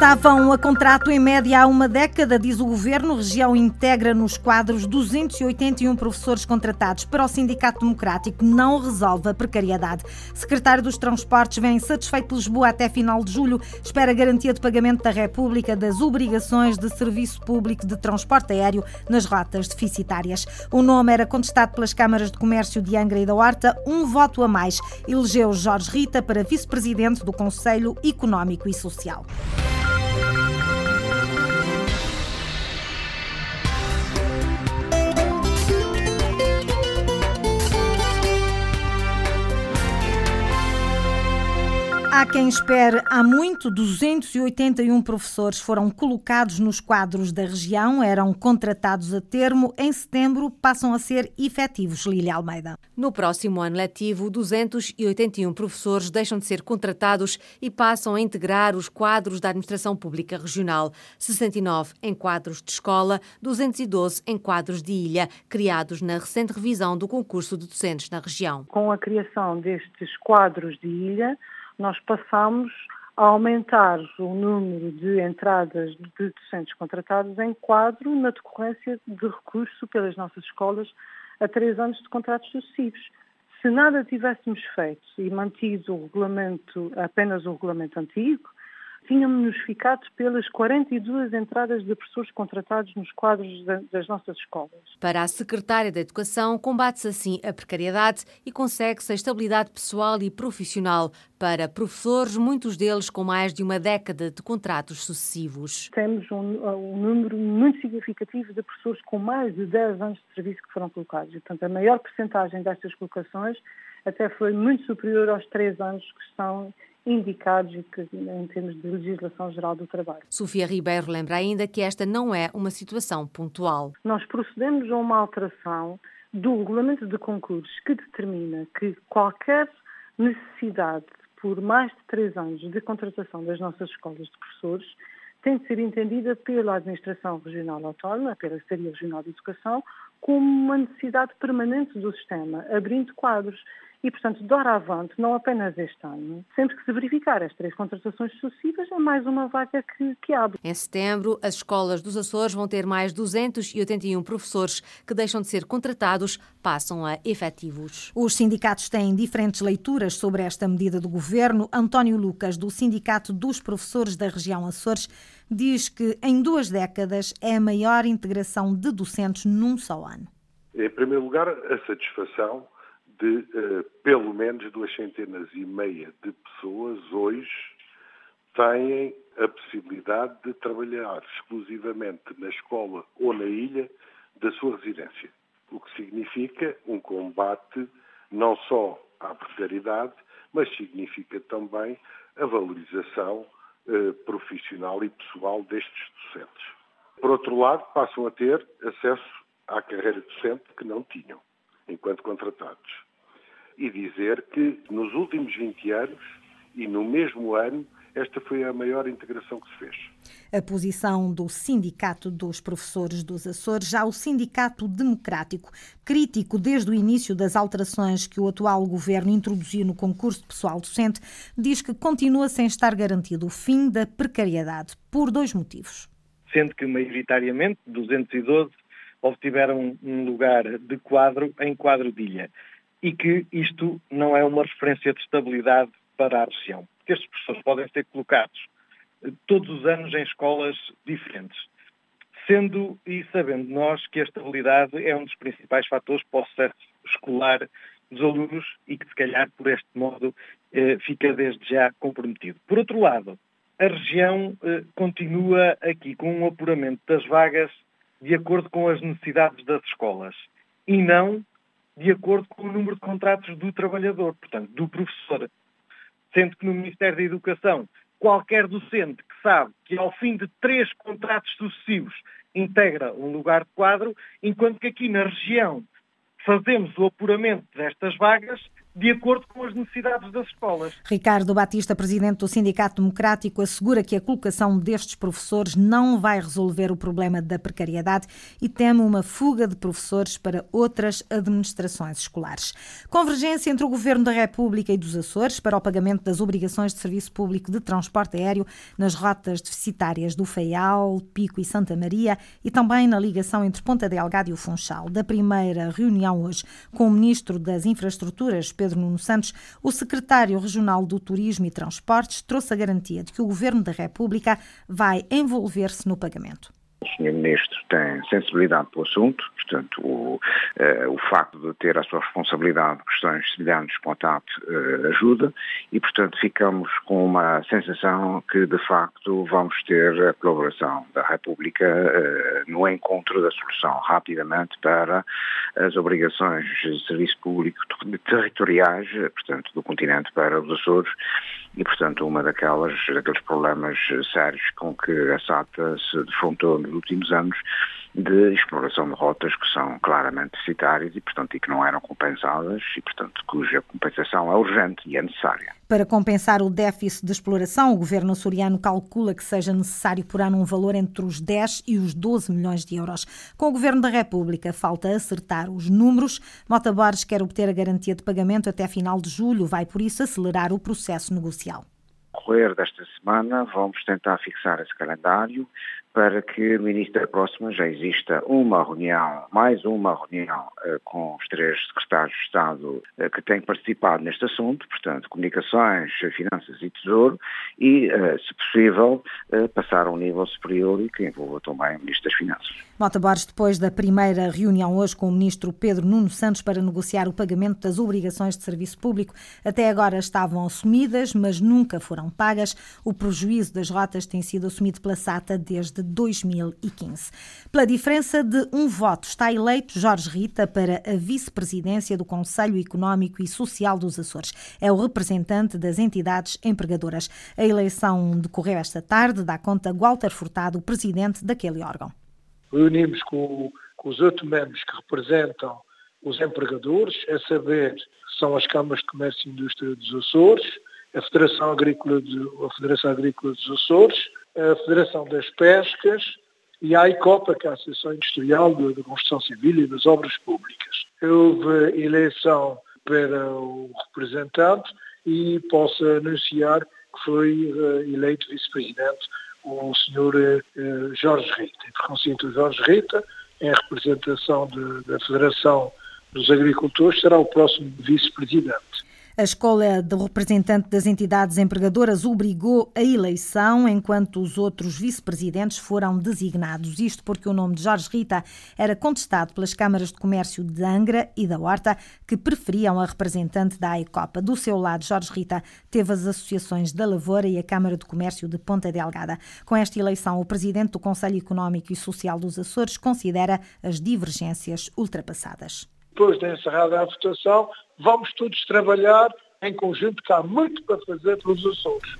Estavam a contrato em média há uma década, diz o governo. A região integra nos quadros 281 professores contratados para o Sindicato Democrático. Não resolve a precariedade. Secretário dos Transportes vem satisfeito Lisboa até final de julho. Espera garantia de pagamento da República das obrigações de serviço público de transporte aéreo nas rotas deficitárias. O nome era contestado pelas câmaras de comércio de Angra e da Horta. Um voto a mais. Elegeu Jorge Rita para vice-presidente do Conselho Económico e Social. Há quem espere há muito, 281 professores foram colocados nos quadros da região, eram contratados a termo. Em setembro passam a ser efetivos, Lília Almeida. No próximo ano letivo, 281 professores deixam de ser contratados e passam a integrar os quadros da Administração Pública Regional. 69 em quadros de escola, 212 em quadros de ilha, criados na recente revisão do concurso de docentes na região. Com a criação destes quadros de ilha, nós passamos a aumentar o número de entradas de docentes contratados em quadro na decorrência de recurso pelas nossas escolas a três anos de contratos sucessivos. Se nada tivéssemos feito e mantido o regulamento, apenas o regulamento antigo, tínhamos ficado pelas 42 entradas de professores contratados nos quadros das nossas escolas. Para a Secretária da Educação, combate-se assim a precariedade e consegue-se a estabilidade pessoal e profissional para professores, muitos deles com mais de uma década de contratos sucessivos. Temos um, um número muito significativo de professores com mais de 10 anos de serviço que foram colocados. E, portanto, a maior percentagem destas colocações até foi muito superior aos três anos que estão indicados em termos de legislação geral do trabalho. Sofia Ribeiro lembra ainda que esta não é uma situação pontual. Nós procedemos a uma alteração do regulamento de concursos que determina que qualquer necessidade por mais de três anos de contratação das nossas escolas de professores tem de ser entendida pela Administração Regional Autónoma, pela Secretaria Regional de Educação, como uma necessidade permanente do sistema, abrindo quadros. E, portanto, doravante, não apenas este ano, sempre que se verificar as três contratações sucessivas, é mais uma vaga que, que abre. Em setembro, as escolas dos Açores vão ter mais 281 professores que deixam de ser contratados, passam a efetivos. Os sindicatos têm diferentes leituras sobre esta medida do governo. António Lucas, do Sindicato dos Professores da Região Açores, diz que em duas décadas é a maior integração de docentes num só ano. Em primeiro lugar, a satisfação de uh, pelo menos duas centenas e meia de pessoas hoje têm a possibilidade de trabalhar exclusivamente na escola ou na ilha da sua residência. O que significa um combate não só à precariedade, mas significa também a valorização eh, profissional e pessoal destes docentes. Por outro lado, passam a ter acesso à carreira docente que não tinham, enquanto contratados e dizer que nos últimos 20 anos e no mesmo ano esta foi a maior integração que se fez. A posição do Sindicato dos Professores dos Açores, já o Sindicato Democrático, crítico desde o início das alterações que o atual governo introduziu no concurso de pessoal docente, diz que continua sem estar garantido o fim da precariedade, por dois motivos. Sendo que, maioritariamente, 212 obtiveram um lugar de quadro em quadro de ilha e que isto não é uma referência de estabilidade para a região. Estes professores podem ser colocados eh, todos os anos em escolas diferentes, sendo e sabendo nós que a estabilidade é um dos principais fatores para o sucesso escolar dos alunos e que, se calhar, por este modo, eh, fica desde já comprometido. Por outro lado, a região eh, continua aqui com um apuramento das vagas de acordo com as necessidades das escolas e não de acordo com o número de contratos do trabalhador, portanto, do professor. Sendo que no Ministério da Educação, qualquer docente que sabe que ao fim de três contratos sucessivos integra um lugar de quadro, enquanto que aqui na região fazemos o apuramento destas vagas de acordo com as necessidades das escolas. Ricardo Batista, presidente do Sindicato Democrático, assegura que a colocação destes professores não vai resolver o problema da precariedade e teme uma fuga de professores para outras administrações escolares. Convergência entre o Governo da República e dos Açores para o pagamento das obrigações de serviço público de transporte aéreo nas rotas deficitárias do Feial, Pico e Santa Maria e também na ligação entre Ponta Delgada e o Funchal. Da primeira reunião hoje com o Ministro das Infraestruturas, Pedro Nuno Santos, o secretário regional do Turismo e Transportes trouxe a garantia de que o Governo da República vai envolver-se no pagamento. O Sr. Ministro tem sensibilidade para o assunto, portanto, o, uh, o facto de ter a sua responsabilidade questões semelhantes com a TAP uh, ajuda e, portanto, ficamos com uma sensação que, de facto, vamos ter a colaboração da República uh, no encontro da solução rapidamente para as obrigações de serviço público territoriais, portanto, do continente para os Açores e, portanto, uma daquelas, daqueles problemas sérios com que a SATA se defrontou nos últimos anos de exploração de rotas que são claramente deficitárias e, portanto, e que não eram compensadas e, portanto, cuja compensação é urgente e é necessária. Para compensar o déficit de exploração, o governo açoriano calcula que seja necessário por ano um valor entre os 10 e os 12 milhões de euros. Com o governo da República, falta acertar os números. Mota Borges quer obter a garantia de pagamento até final de julho, vai por isso acelerar o processo negocial decorrer desta semana vamos tentar fixar esse calendário para que no início da próxima já exista uma reunião, mais uma reunião uh, com os três secretários de Estado uh, que têm participado neste assunto, portanto, Comunicações, Finanças e Tesouro, e, uh, se possível, passar a um nível superior e que envolva também o Ministro das Finanças. Mota Borges, depois da primeira reunião hoje com o Ministro Pedro Nuno Santos para negociar o pagamento das obrigações de serviço público, até agora estavam assumidas, mas nunca foram pagas. O prejuízo das rotas tem sido assumido pela SATA desde de 2015. Pela diferença de um voto, está eleito Jorge Rita para a vice-presidência do Conselho Económico e Social dos Açores. É o representante das entidades empregadoras. A eleição decorreu esta tarde, dá conta Walter Furtado, presidente daquele órgão. Reunimos com, com os oito membros que representam os empregadores, a saber, são as câmaras de comércio e indústria dos Açores, a Federação Agrícola, de, a Federação Agrícola dos Açores, a Federação das Pescas e a ICOPA, que é a Associação Industrial da Construção Civil e das Obras Públicas. Houve eleição para o representante e posso anunciar que foi uh, eleito vice-presidente o Sr. Eh, Jorge Rita. E, Jorge Rita, em representação de, da Federação dos Agricultores, será o próximo vice-presidente. A escola do representante das entidades empregadoras obrigou a eleição, enquanto os outros vice-presidentes foram designados. Isto porque o nome de Jorge Rita era contestado pelas câmaras de comércio de Angra e da Horta, que preferiam a representante da AECOPA. Do seu lado, Jorge Rita teve as associações da Lavoura e a Câmara de Comércio de Ponta Delgada. Com esta eleição, o presidente do Conselho Económico e Social dos Açores considera as divergências ultrapassadas depois de encerrada a votação, vamos todos trabalhar em conjunto, que há muito para fazer pelos Açores.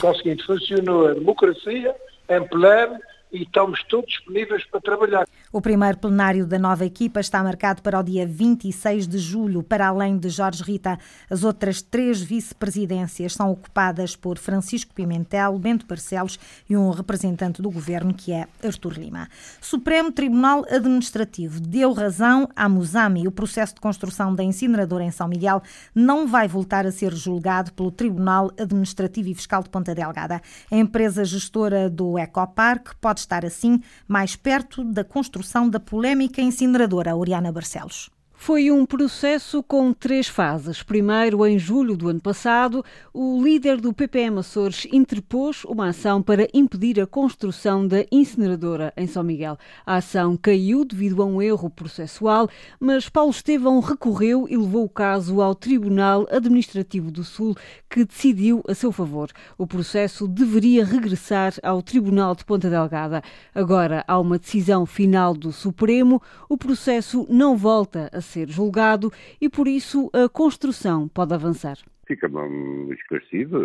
Conseguinte, funcionou a democracia em pleno e estamos todos disponíveis para trabalhar. O primeiro plenário da nova equipa está marcado para o dia 26 de julho. Para além de Jorge Rita, as outras três vice-presidências são ocupadas por Francisco Pimentel, Bento Barcelos e um representante do governo, que é Artur Lima. Supremo Tribunal Administrativo deu razão à Musami. O processo de construção da incineradora em São Miguel não vai voltar a ser julgado pelo Tribunal Administrativo e Fiscal de Ponta Delgada. A empresa gestora do Ecopark pode estar assim mais perto da construção da polémica incineradora Oriana Barcelos. Foi um processo com três fases. Primeiro, em julho do ano passado, o líder do PPM Açores interpôs uma ação para impedir a construção da incineradora em São Miguel. A ação caiu devido a um erro processual, mas Paulo Estevão recorreu e levou o caso ao Tribunal Administrativo do Sul, que decidiu a seu favor. O processo deveria regressar ao Tribunal de Ponta Delgada. Agora há uma decisão final do Supremo. O processo não volta a ser julgado e, por isso, a construção pode avançar. Fica-me esclarecido,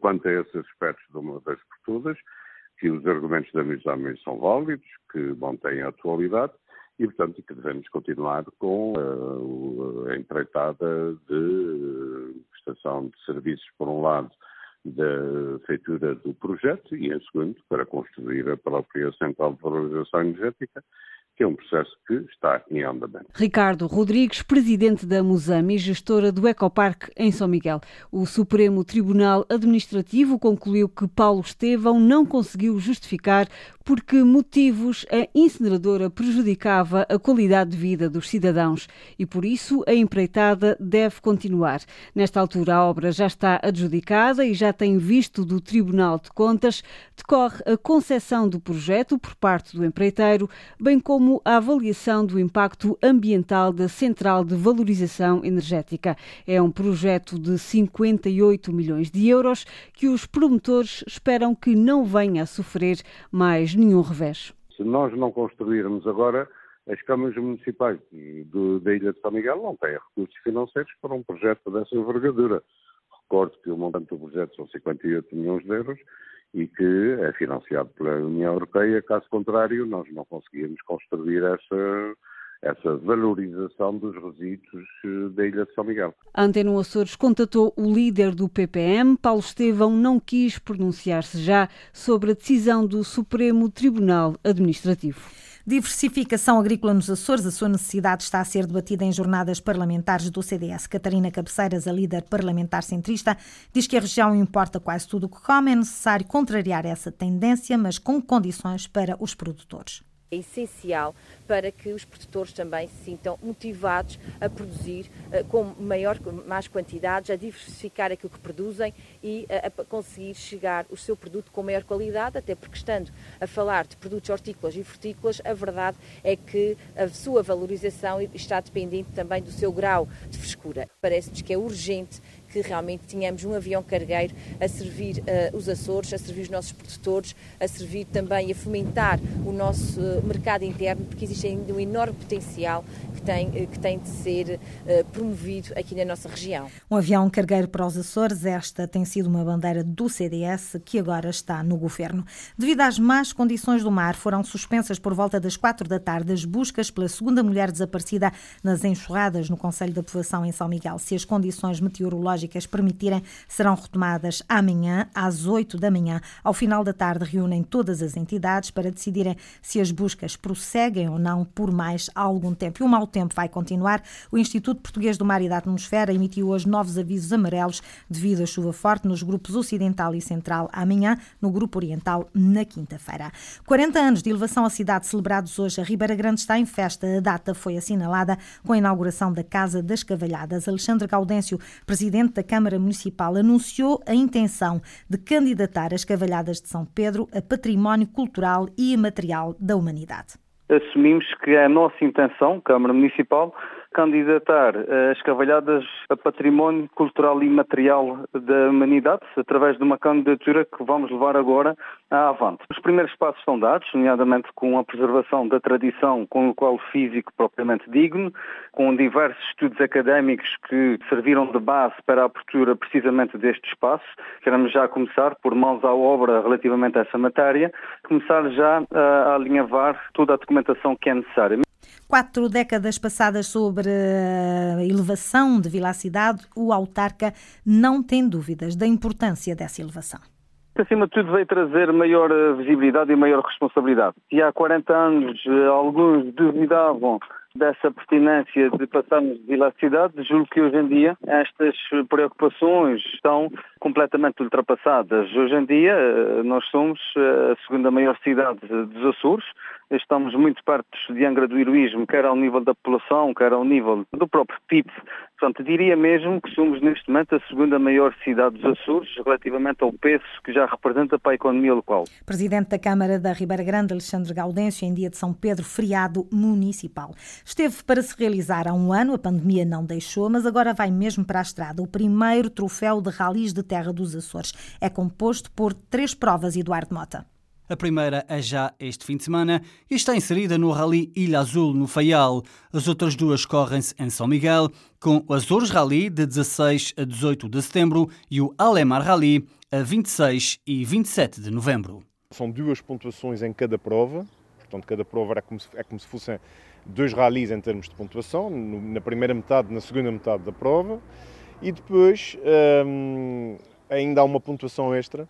quanto a esses aspectos de uma vez por todas, que os argumentos da Misami são válidos, que mantêm a atualidade e, portanto, que devemos continuar com uh, a empreitada de prestação de serviços, por um lado, da feitura do projeto e, em segundo, para construir a própria central de valorização energética que é um processo que está em andamento. Ricardo Rodrigues, presidente da Musame e gestora do Ecoparque em São Miguel. O Supremo Tribunal Administrativo concluiu que Paulo Estevão não conseguiu justificar por que motivos a incineradora prejudicava a qualidade de vida dos cidadãos e, por isso, a empreitada deve continuar. Nesta altura, a obra já está adjudicada e já tem visto do Tribunal de Contas. Decorre a concessão do projeto por parte do empreiteiro, bem como a avaliação do impacto ambiental da Central de Valorização Energética. É um projeto de 58 milhões de euros que os promotores esperam que não venha a sofrer mais nenhum revés. Se nós não construirmos agora, as câmaras municipais do, da Ilha de São Miguel não têm recursos financeiros para um projeto dessa envergadura. Recordo que o montante do projeto são 58 milhões de euros e que é financiado pela União Europeia. Caso contrário, nós não conseguíamos construir essa, essa valorização dos resíduos eh, da Ilha de São Miguel. A Antena Açores contatou o líder do PPM, Paulo Estevão, não quis pronunciar-se já sobre a decisão do Supremo Tribunal Administrativo. Diversificação agrícola nos Açores, a sua necessidade está a ser debatida em jornadas parlamentares do CDS. Catarina Cabeceiras, a líder parlamentar centrista, diz que a região importa quase tudo o que come. É necessário contrariar essa tendência, mas com condições para os produtores é essencial para que os produtores também se sintam motivados a produzir uh, com maior, mais quantidades, a diversificar aquilo que produzem e a, a conseguir chegar o seu produto com maior qualidade, até porque estando a falar de produtos hortícolas e frutícolas, a verdade é que a sua valorização está dependente também do seu grau de frescura. Parece-nos que é urgente que realmente tínhamos um avião cargueiro a servir uh, os Açores, a servir os nossos produtores, a servir também a fomentar o nosso uh, mercado interno, porque existe ainda um enorme potencial que tem, uh, que tem de ser promovido aqui na nossa região. Um avião cargueiro para os Açores, esta tem sido uma bandeira do CDS que agora está no governo. Devido às más condições do mar, foram suspensas por volta das quatro da tarde as buscas pela segunda mulher desaparecida nas enxurradas no Conselho da Povoação em São Miguel. Se as condições meteorológicas meteorológicas permitirem, serão retomadas amanhã, às 8 da manhã. Ao final da tarde, reúnem todas as entidades para decidirem se as buscas prosseguem ou não por mais algum tempo. E o mau tempo vai continuar. O Instituto Português do Mar e da Atmosfera emitiu hoje novos avisos amarelos devido à chuva forte nos grupos Ocidental e Central amanhã, no Grupo Oriental na quinta-feira. 40 anos de elevação à cidade celebrados hoje. A Ribeira Grande está em festa. A data foi assinalada com a inauguração da Casa das Cavalhadas. Alexandre Gaudêncio, presidente da Câmara Municipal anunciou a intenção de candidatar as Cavalhadas de São Pedro a património cultural e imaterial da humanidade. Assumimos que é a nossa intenção, Câmara Municipal, candidatar as cavalhadas a património cultural e material da humanidade, através de uma candidatura que vamos levar agora à avante. Os primeiros passos são dados, nomeadamente com a preservação da tradição com o qual físico propriamente digno, com diversos estudos académicos que serviram de base para a abertura precisamente deste espaço. Queremos já começar, por mãos à obra relativamente a essa matéria, começar já a alinhavar toda a documentação que é necessária. Quatro décadas passadas sobre a elevação de Vila Cidade, o autarca não tem dúvidas da importância dessa elevação. Acima de tudo veio trazer maior eh, visibilidade e maior responsabilidade. E há 40 anos eh, alguns duvidavam dessa pertinência de passarmos de Vila Cidade, julgo que hoje em dia estas preocupações estão completamente ultrapassadas. Hoje em dia eh, nós somos a segunda maior cidade dos Açores, estamos muito perto de Angra do Heroísmo, quer ao nível da população, quer ao nível do próprio PIB. Portanto, diria mesmo que somos neste momento a segunda maior cidade dos Açores relativamente ao peso que já representa para a economia local. Presidente da Câmara da Ribeira Grande, Alexandre Gaudêncio, em dia de São Pedro, feriado municipal. Esteve para se realizar há um ano, a pandemia não deixou, mas agora vai mesmo para a estrada. O primeiro troféu de ralis de terra dos Açores. É composto por três provas, Eduardo Mota. A primeira é já este fim de semana e está inserida no Rally Ilha Azul, no Faial. As outras duas correm-se em São Miguel, com o Azores Rally de 16 a 18 de setembro e o Alemar Rally a 26 e 27 de novembro. São duas pontuações em cada prova, Portanto, cada prova é como se, é como se fossem dois ralis em termos de pontuação, na primeira metade, na segunda metade da prova, e depois hum, ainda há uma pontuação extra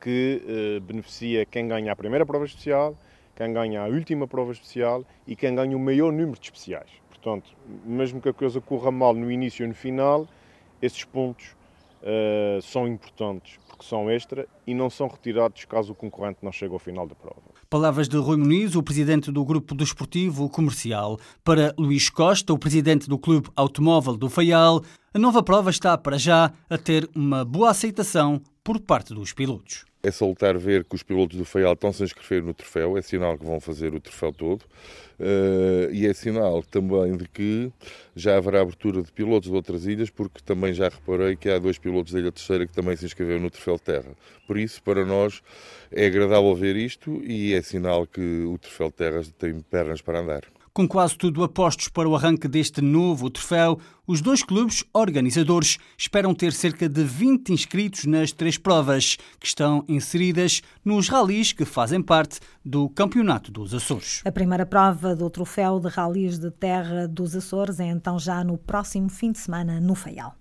que uh, beneficia quem ganha a primeira prova especial, quem ganha a última prova especial e quem ganha o maior número de especiais. Portanto, mesmo que a coisa corra mal no início e no final, esses pontos uh, são importantes porque são extra e não são retirados caso o concorrente não chegue ao final da prova. Palavras de Rui Muniz, o presidente do Grupo Desportivo Comercial. Para Luís Costa, o presidente do Clube Automóvel do Faial, a nova prova está para já a ter uma boa aceitação por parte dos pilotos. É salutar ver que os pilotos do Faial estão-se inscrever no troféu, é sinal que vão fazer o troféu todo. Uh, e é sinal também de que já haverá abertura de pilotos de outras ilhas, porque também já reparei que há dois pilotos da Ilha Terceira que também se inscreveram no Troféu Terra. Por isso, para nós, é agradável ver isto e é sinal que o Troféu Terra tem pernas para andar. Com quase tudo apostos para o arranque deste novo troféu, os dois clubes organizadores esperam ter cerca de 20 inscritos nas três provas, que estão inseridas nos ralis que fazem parte do Campeonato dos Açores. A primeira prova do troféu de ralis de terra dos Açores é então já no próximo fim de semana no Faial.